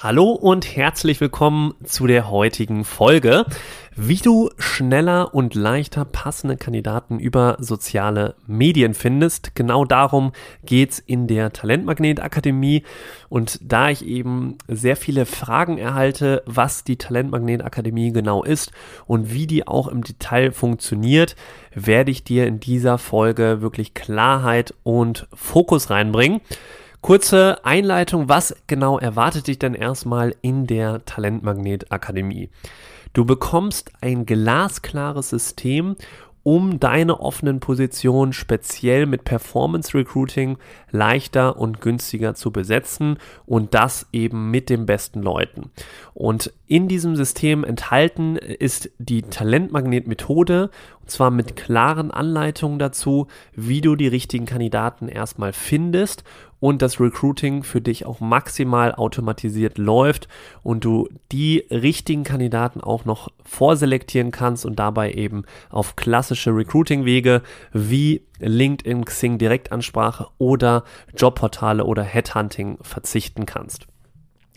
Hallo und herzlich willkommen zu der heutigen Folge, wie du schneller und leichter passende Kandidaten über soziale Medien findest. Genau darum geht's in der Talentmagnet Akademie und da ich eben sehr viele Fragen erhalte, was die Talentmagnet Akademie genau ist und wie die auch im Detail funktioniert, werde ich dir in dieser Folge wirklich Klarheit und Fokus reinbringen. Kurze Einleitung, was genau erwartet dich denn erstmal in der Talentmagnet Akademie? Du bekommst ein glasklares System, um deine offenen Positionen speziell mit Performance Recruiting leichter und günstiger zu besetzen und das eben mit den besten Leuten. Und in diesem System enthalten ist die Talentmagnet-Methode und zwar mit klaren Anleitungen dazu, wie du die richtigen Kandidaten erstmal findest und das Recruiting für dich auch maximal automatisiert läuft und du die richtigen Kandidaten auch noch vorselektieren kannst und dabei eben auf klassische Recruiting-Wege wie LinkedIn, Xing Direktansprache oder Jobportale oder Headhunting verzichten kannst.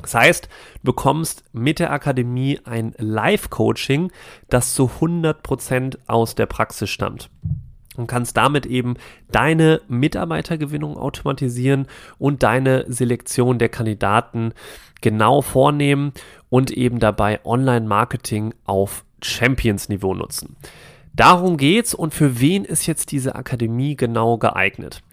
Das heißt, du bekommst mit der Akademie ein Live-Coaching, das zu 100% aus der Praxis stammt und kannst damit eben deine Mitarbeitergewinnung automatisieren und deine Selektion der Kandidaten genau vornehmen und eben dabei Online-Marketing auf Champions-Niveau nutzen. Darum geht's und für wen ist jetzt diese Akademie genau geeignet?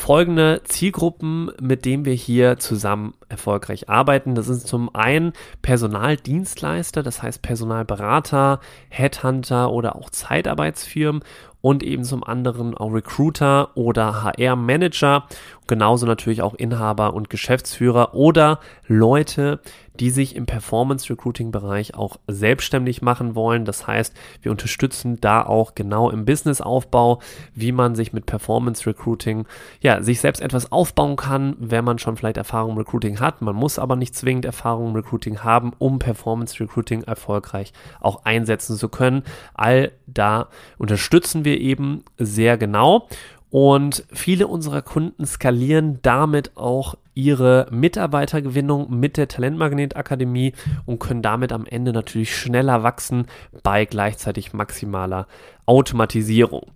folgende Zielgruppen, mit denen wir hier zusammen erfolgreich arbeiten. Das sind zum einen Personaldienstleister, das heißt Personalberater, Headhunter oder auch Zeitarbeitsfirmen und eben zum anderen auch Recruiter oder HR-Manager, genauso natürlich auch Inhaber und Geschäftsführer oder Leute, die sich im Performance Recruiting Bereich auch selbstständig machen wollen. Das heißt, wir unterstützen da auch genau im Businessaufbau, wie man sich mit Performance Recruiting, ja, sich selbst etwas aufbauen kann, wenn man schon vielleicht Erfahrung im Recruiting hat. Man muss aber nicht zwingend Erfahrung im Recruiting haben, um Performance Recruiting erfolgreich auch einsetzen zu können. All da unterstützen wir eben sehr genau. Und viele unserer Kunden skalieren damit auch ihre Mitarbeitergewinnung mit der Talentmagnet Akademie und können damit am Ende natürlich schneller wachsen bei gleichzeitig maximaler Automatisierung.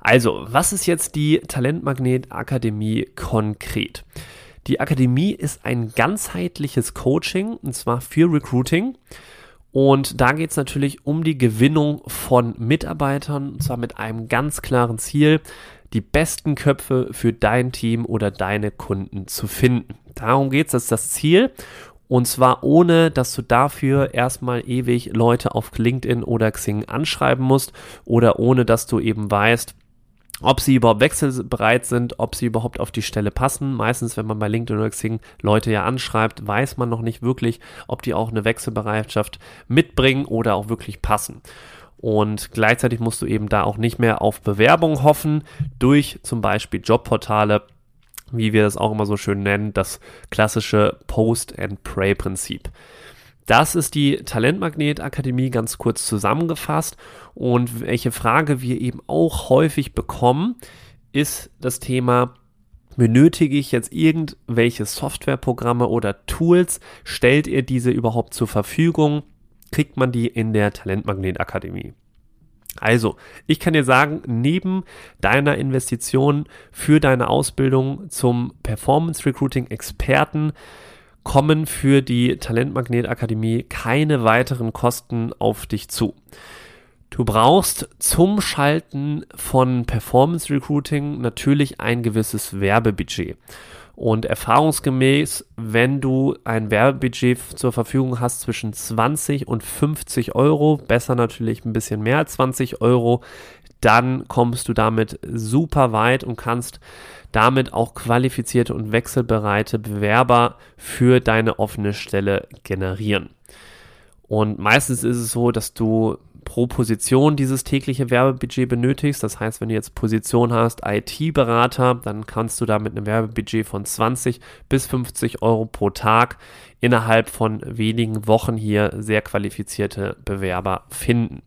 Also, was ist jetzt die Talentmagnet Akademie konkret? Die Akademie ist ein ganzheitliches Coaching und zwar für Recruiting. Und da geht es natürlich um die Gewinnung von Mitarbeitern, und zwar mit einem ganz klaren Ziel, die besten Köpfe für dein Team oder deine Kunden zu finden. Darum geht es, das ist das Ziel. Und zwar ohne, dass du dafür erstmal ewig Leute auf LinkedIn oder Xing anschreiben musst oder ohne, dass du eben weißt, ob sie überhaupt wechselbereit sind, ob sie überhaupt auf die Stelle passen. Meistens, wenn man bei LinkedIn oder Xing Leute ja anschreibt, weiß man noch nicht wirklich, ob die auch eine Wechselbereitschaft mitbringen oder auch wirklich passen. Und gleichzeitig musst du eben da auch nicht mehr auf Bewerbung hoffen durch zum Beispiel Jobportale, wie wir das auch immer so schön nennen, das klassische Post-and-Pray-Prinzip. Das ist die Talentmagnet Akademie ganz kurz zusammengefasst. Und welche Frage wir eben auch häufig bekommen, ist das Thema, benötige ich jetzt irgendwelche Softwareprogramme oder Tools? Stellt ihr diese überhaupt zur Verfügung? Kriegt man die in der Talentmagnet Akademie. Also, ich kann dir sagen, neben deiner Investition für deine Ausbildung zum Performance Recruiting Experten kommen für die Talentmagnet Akademie keine weiteren Kosten auf dich zu. Du brauchst zum Schalten von Performance Recruiting natürlich ein gewisses Werbebudget. Und erfahrungsgemäß, wenn du ein Werbebudget zur Verfügung hast zwischen 20 und 50 Euro, besser natürlich ein bisschen mehr als 20 Euro, dann kommst du damit super weit und kannst damit auch qualifizierte und wechselbereite Bewerber für deine offene Stelle generieren. Und meistens ist es so, dass du pro Position dieses tägliche Werbebudget benötigst. Das heißt, wenn du jetzt Position hast IT-Berater, dann kannst du da mit einem Werbebudget von 20 bis 50 Euro pro Tag innerhalb von wenigen Wochen hier sehr qualifizierte Bewerber finden.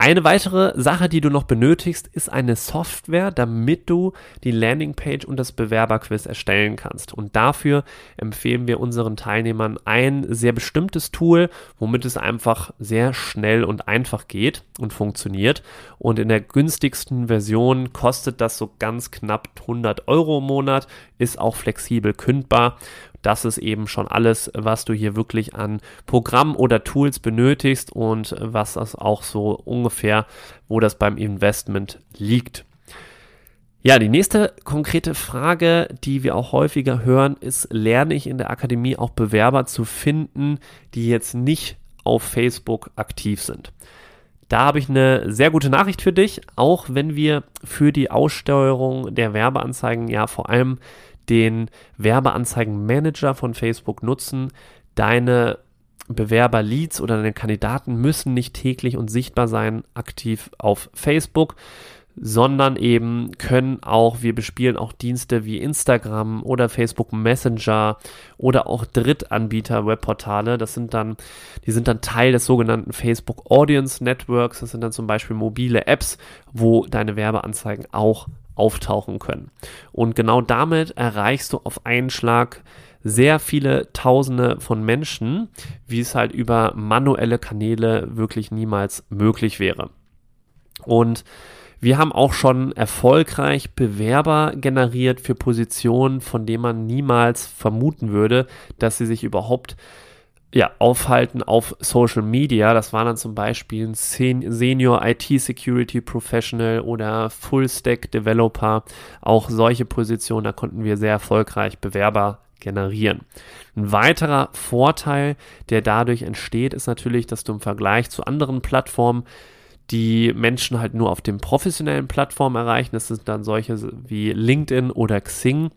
Eine weitere Sache, die du noch benötigst, ist eine Software, damit du die Landingpage und das Bewerberquiz erstellen kannst. Und dafür empfehlen wir unseren Teilnehmern ein sehr bestimmtes Tool, womit es einfach sehr schnell und einfach geht und funktioniert. Und in der günstigsten Version kostet das so ganz knapp 100 Euro im Monat, ist auch flexibel kündbar das ist eben schon alles, was du hier wirklich an Programm oder Tools benötigst und was das auch so ungefähr, wo das beim Investment liegt. Ja, die nächste konkrete Frage, die wir auch häufiger hören, ist, lerne ich in der Akademie auch Bewerber zu finden, die jetzt nicht auf Facebook aktiv sind? Da habe ich eine sehr gute Nachricht für dich, auch wenn wir für die Aussteuerung der Werbeanzeigen ja vor allem den Werbeanzeigenmanager von Facebook nutzen. Deine Bewerber-Leads oder deine Kandidaten müssen nicht täglich und sichtbar sein aktiv auf Facebook, sondern eben können auch, wir bespielen auch Dienste wie Instagram oder Facebook Messenger oder auch Drittanbieter Webportale. Das sind dann, die sind dann Teil des sogenannten Facebook Audience Networks. Das sind dann zum Beispiel mobile Apps, wo deine Werbeanzeigen auch auftauchen können. Und genau damit erreichst du auf einen Schlag sehr viele Tausende von Menschen, wie es halt über manuelle Kanäle wirklich niemals möglich wäre. Und wir haben auch schon erfolgreich Bewerber generiert für Positionen, von denen man niemals vermuten würde, dass sie sich überhaupt ja, aufhalten auf Social Media. Das war dann zum Beispiel ein Senior IT Security Professional oder Full Stack Developer. Auch solche Positionen, da konnten wir sehr erfolgreich Bewerber generieren. Ein weiterer Vorteil, der dadurch entsteht, ist natürlich, dass du im Vergleich zu anderen Plattformen die Menschen halt nur auf den professionellen Plattformen erreichen. Das sind dann solche wie LinkedIn oder Xing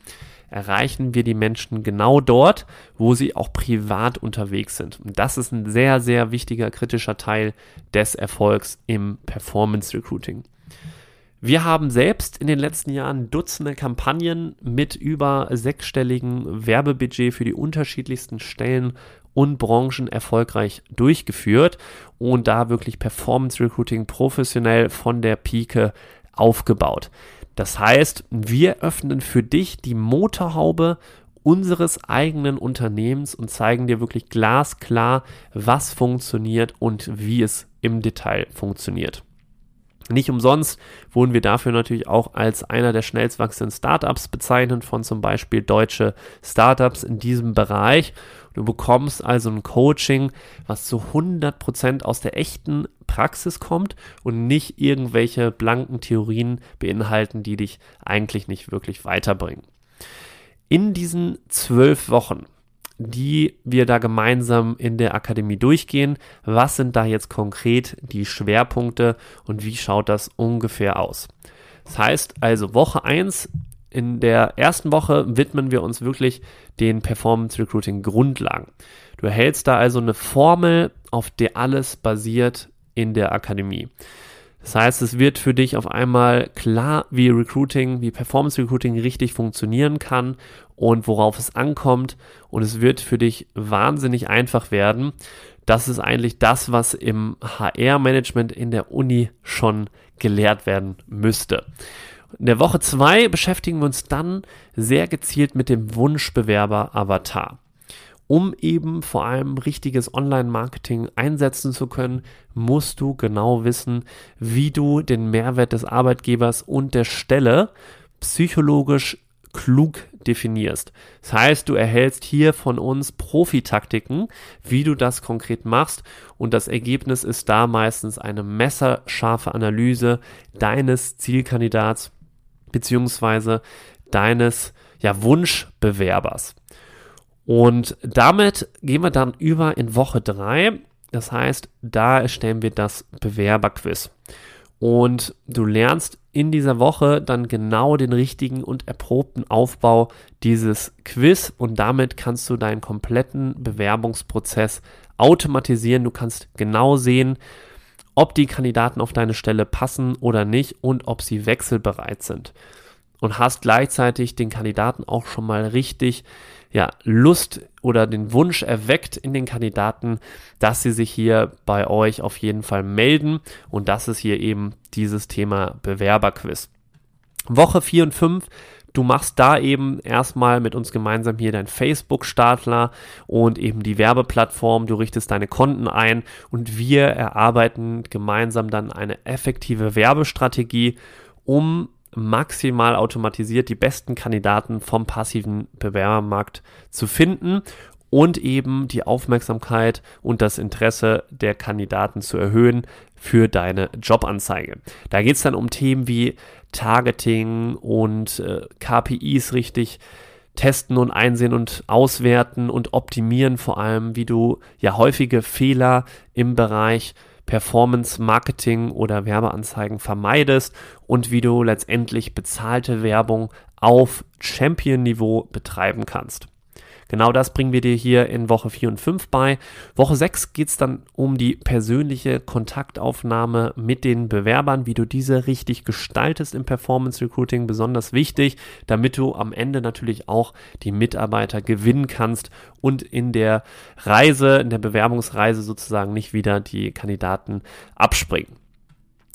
erreichen wir die Menschen genau dort, wo sie auch privat unterwegs sind. Und das ist ein sehr, sehr wichtiger, kritischer Teil des Erfolgs im Performance Recruiting. Wir haben selbst in den letzten Jahren Dutzende Kampagnen mit über sechsstelligen Werbebudget für die unterschiedlichsten Stellen und Branchen erfolgreich durchgeführt und da wirklich Performance Recruiting professionell von der Pike aufgebaut. Das heißt, wir öffnen für dich die Motorhaube unseres eigenen Unternehmens und zeigen dir wirklich glasklar, was funktioniert und wie es im Detail funktioniert. Nicht umsonst wurden wir dafür natürlich auch als einer der schnellst wachsenden Startups bezeichnet von zum Beispiel deutsche Startups in diesem Bereich. Du bekommst also ein Coaching, was zu 100% aus der echten Praxis kommt und nicht irgendwelche blanken Theorien beinhalten, die dich eigentlich nicht wirklich weiterbringen. In diesen zwölf Wochen die wir da gemeinsam in der Akademie durchgehen. Was sind da jetzt konkret die Schwerpunkte und wie schaut das ungefähr aus? Das heißt also Woche 1 in der ersten Woche widmen wir uns wirklich den Performance Recruiting Grundlagen. Du erhältst da also eine Formel, auf der alles basiert in der Akademie. Das heißt, es wird für dich auf einmal klar, wie Recruiting, wie Performance Recruiting richtig funktionieren kann und worauf es ankommt. Und es wird für dich wahnsinnig einfach werden. Das ist eigentlich das, was im HR-Management in der Uni schon gelehrt werden müsste. In der Woche 2 beschäftigen wir uns dann sehr gezielt mit dem Wunschbewerber-Avatar um eben vor allem richtiges Online-Marketing einsetzen zu können, musst du genau wissen, wie du den Mehrwert des Arbeitgebers und der Stelle psychologisch klug definierst. Das heißt, du erhältst hier von uns Profitaktiken, wie du das konkret machst und das Ergebnis ist da meistens eine messerscharfe Analyse deines Zielkandidats beziehungsweise deines ja, Wunschbewerbers. Und damit gehen wir dann über in Woche 3. Das heißt, da erstellen wir das Bewerberquiz. Und du lernst in dieser Woche dann genau den richtigen und erprobten Aufbau dieses Quiz und damit kannst du deinen kompletten Bewerbungsprozess automatisieren. Du kannst genau sehen, ob die Kandidaten auf deine Stelle passen oder nicht und ob sie wechselbereit sind. Und hast gleichzeitig den Kandidaten auch schon mal richtig ja, Lust oder den Wunsch erweckt in den Kandidaten, dass sie sich hier bei euch auf jeden Fall melden. Und das ist hier eben dieses Thema Bewerberquiz. Woche 4 und 5 Du machst da eben erstmal mit uns gemeinsam hier dein Facebook-Startler und eben die Werbeplattform. Du richtest deine Konten ein und wir erarbeiten gemeinsam dann eine effektive Werbestrategie, um maximal automatisiert die besten Kandidaten vom passiven Bewerbermarkt zu finden und eben die Aufmerksamkeit und das Interesse der Kandidaten zu erhöhen für deine Jobanzeige. Da geht es dann um Themen wie Targeting und äh, KPIs richtig testen und einsehen und auswerten und optimieren, vor allem wie du ja häufige Fehler im Bereich Performance Marketing oder Werbeanzeigen vermeidest und wie du letztendlich bezahlte Werbung auf Champion-Niveau betreiben kannst. Genau das bringen wir dir hier in Woche 4 und 5 bei. Woche 6 geht es dann um die persönliche Kontaktaufnahme mit den Bewerbern, wie du diese richtig gestaltest im Performance Recruiting, besonders wichtig, damit du am Ende natürlich auch die Mitarbeiter gewinnen kannst und in der Reise, in der Bewerbungsreise sozusagen nicht wieder die Kandidaten abspringen.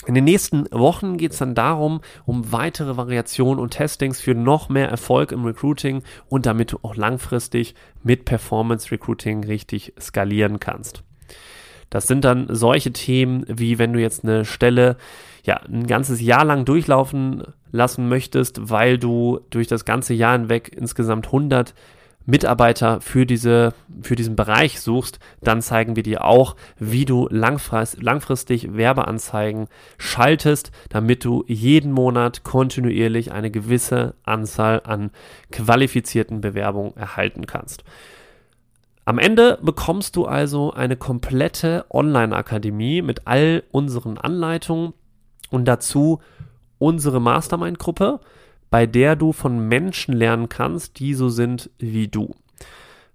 In den nächsten Wochen geht es dann darum, um weitere Variationen und Testings für noch mehr Erfolg im Recruiting und damit du auch langfristig mit Performance Recruiting richtig skalieren kannst. Das sind dann solche Themen, wie wenn du jetzt eine Stelle ja ein ganzes Jahr lang durchlaufen lassen möchtest, weil du durch das ganze Jahr hinweg insgesamt 100 Mitarbeiter für, diese, für diesen Bereich suchst, dann zeigen wir dir auch, wie du langfrist, langfristig Werbeanzeigen schaltest, damit du jeden Monat kontinuierlich eine gewisse Anzahl an qualifizierten Bewerbungen erhalten kannst. Am Ende bekommst du also eine komplette Online-Akademie mit all unseren Anleitungen und dazu unsere Mastermind-Gruppe, bei der du von Menschen lernen kannst, die so sind wie du.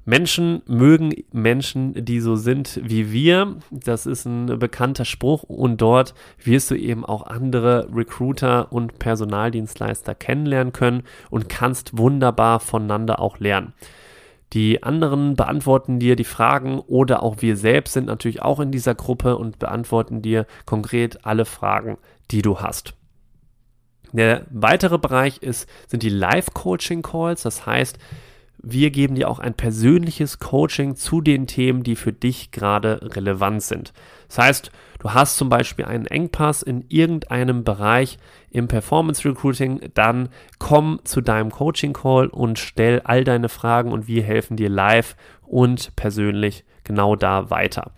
Menschen mögen Menschen, die so sind wie wir. Das ist ein bekannter Spruch und dort wirst du eben auch andere Recruiter und Personaldienstleister kennenlernen können und kannst wunderbar voneinander auch lernen. Die anderen beantworten dir die Fragen oder auch wir selbst sind natürlich auch in dieser Gruppe und beantworten dir konkret alle Fragen, die du hast. Der weitere Bereich ist, sind die Live-Coaching-Calls. Das heißt, wir geben dir auch ein persönliches Coaching zu den Themen, die für dich gerade relevant sind. Das heißt, du hast zum Beispiel einen Engpass in irgendeinem Bereich im Performance Recruiting, dann komm zu deinem Coaching Call und stell all deine Fragen und wir helfen dir live und persönlich genau da weiter.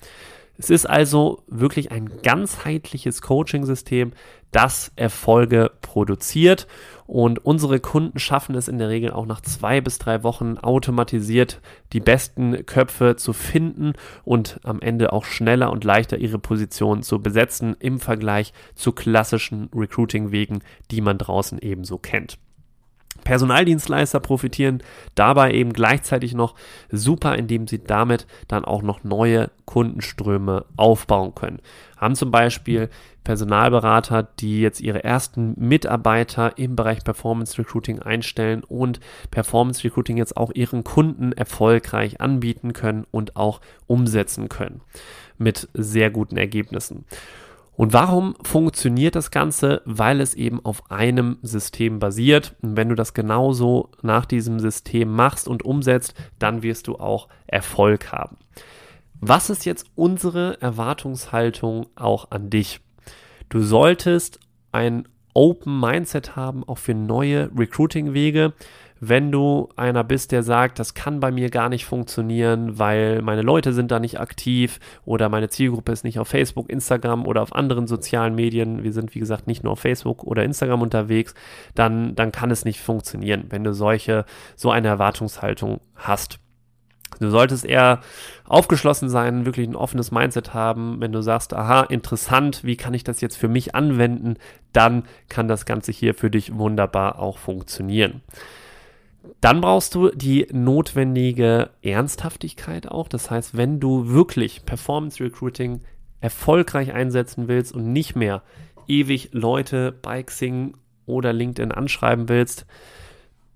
Es ist also wirklich ein ganzheitliches Coaching-System, das Erfolge produziert. Und unsere Kunden schaffen es in der Regel auch nach zwei bis drei Wochen automatisiert die besten Köpfe zu finden und am Ende auch schneller und leichter ihre Position zu besetzen im Vergleich zu klassischen Recruiting-Wegen, die man draußen ebenso kennt. Personaldienstleister profitieren dabei eben gleichzeitig noch super, indem sie damit dann auch noch neue Kundenströme aufbauen können. Haben zum Beispiel Personalberater, die jetzt ihre ersten Mitarbeiter im Bereich Performance Recruiting einstellen und Performance Recruiting jetzt auch ihren Kunden erfolgreich anbieten können und auch umsetzen können mit sehr guten Ergebnissen. Und warum funktioniert das Ganze? Weil es eben auf einem System basiert. Und wenn du das genauso nach diesem System machst und umsetzt, dann wirst du auch Erfolg haben. Was ist jetzt unsere Erwartungshaltung auch an dich? Du solltest ein Open Mindset haben, auch für neue Recruiting-Wege wenn du einer bist, der sagt, das kann bei mir gar nicht funktionieren, weil meine Leute sind da nicht aktiv oder meine Zielgruppe ist nicht auf Facebook, Instagram oder auf anderen sozialen Medien, wir sind wie gesagt nicht nur auf Facebook oder Instagram unterwegs, dann, dann kann es nicht funktionieren, wenn du solche, so eine Erwartungshaltung hast. Du solltest eher aufgeschlossen sein, wirklich ein offenes Mindset haben. Wenn du sagst, aha, interessant, wie kann ich das jetzt für mich anwenden, dann kann das Ganze hier für dich wunderbar auch funktionieren. Dann brauchst du die notwendige Ernsthaftigkeit auch. Das heißt, wenn du wirklich Performance Recruiting erfolgreich einsetzen willst und nicht mehr ewig Leute bei Xing oder LinkedIn anschreiben willst,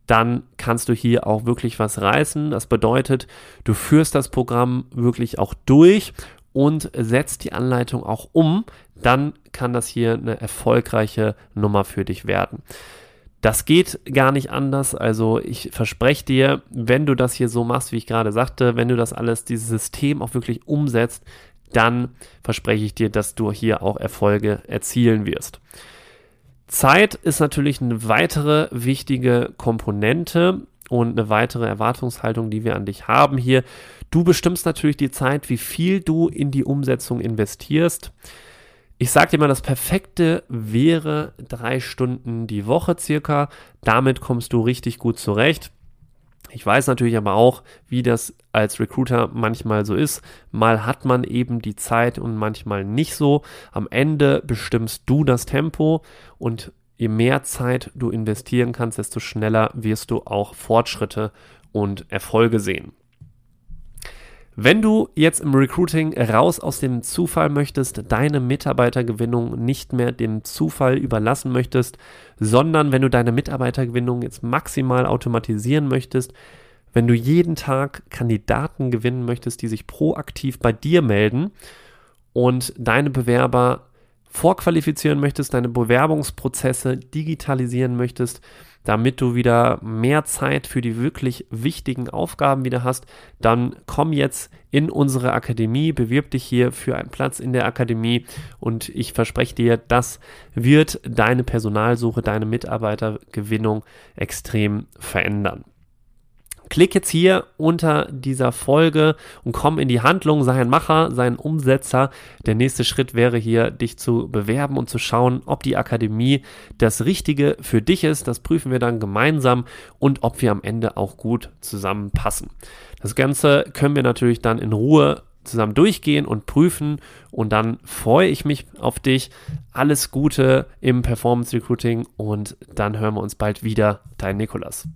dann kannst du hier auch wirklich was reißen. Das bedeutet, du führst das Programm wirklich auch durch und setzt die Anleitung auch um. Dann kann das hier eine erfolgreiche Nummer für dich werden. Das geht gar nicht anders. Also ich verspreche dir, wenn du das hier so machst, wie ich gerade sagte, wenn du das alles, dieses System auch wirklich umsetzt, dann verspreche ich dir, dass du hier auch Erfolge erzielen wirst. Zeit ist natürlich eine weitere wichtige Komponente und eine weitere Erwartungshaltung, die wir an dich haben hier. Du bestimmst natürlich die Zeit, wie viel du in die Umsetzung investierst. Ich sage dir mal, das Perfekte wäre drei Stunden die Woche circa. Damit kommst du richtig gut zurecht. Ich weiß natürlich aber auch, wie das als Recruiter manchmal so ist. Mal hat man eben die Zeit und manchmal nicht so. Am Ende bestimmst du das Tempo und je mehr Zeit du investieren kannst, desto schneller wirst du auch Fortschritte und Erfolge sehen. Wenn du jetzt im Recruiting raus aus dem Zufall möchtest, deine Mitarbeitergewinnung nicht mehr dem Zufall überlassen möchtest, sondern wenn du deine Mitarbeitergewinnung jetzt maximal automatisieren möchtest, wenn du jeden Tag Kandidaten gewinnen möchtest, die sich proaktiv bei dir melden und deine Bewerber vorqualifizieren möchtest, deine Bewerbungsprozesse digitalisieren möchtest, damit du wieder mehr Zeit für die wirklich wichtigen Aufgaben wieder hast, dann komm jetzt in unsere Akademie, bewirb dich hier für einen Platz in der Akademie und ich verspreche dir, das wird deine Personalsuche, deine Mitarbeitergewinnung extrem verändern. Klick jetzt hier unter dieser Folge und komm in die Handlung, sei ein Macher, sei ein Umsetzer. Der nächste Schritt wäre hier, dich zu bewerben und zu schauen, ob die Akademie das Richtige für dich ist. Das prüfen wir dann gemeinsam und ob wir am Ende auch gut zusammenpassen. Das Ganze können wir natürlich dann in Ruhe zusammen durchgehen und prüfen und dann freue ich mich auf dich. Alles Gute im Performance Recruiting und dann hören wir uns bald wieder. Dein Nikolas.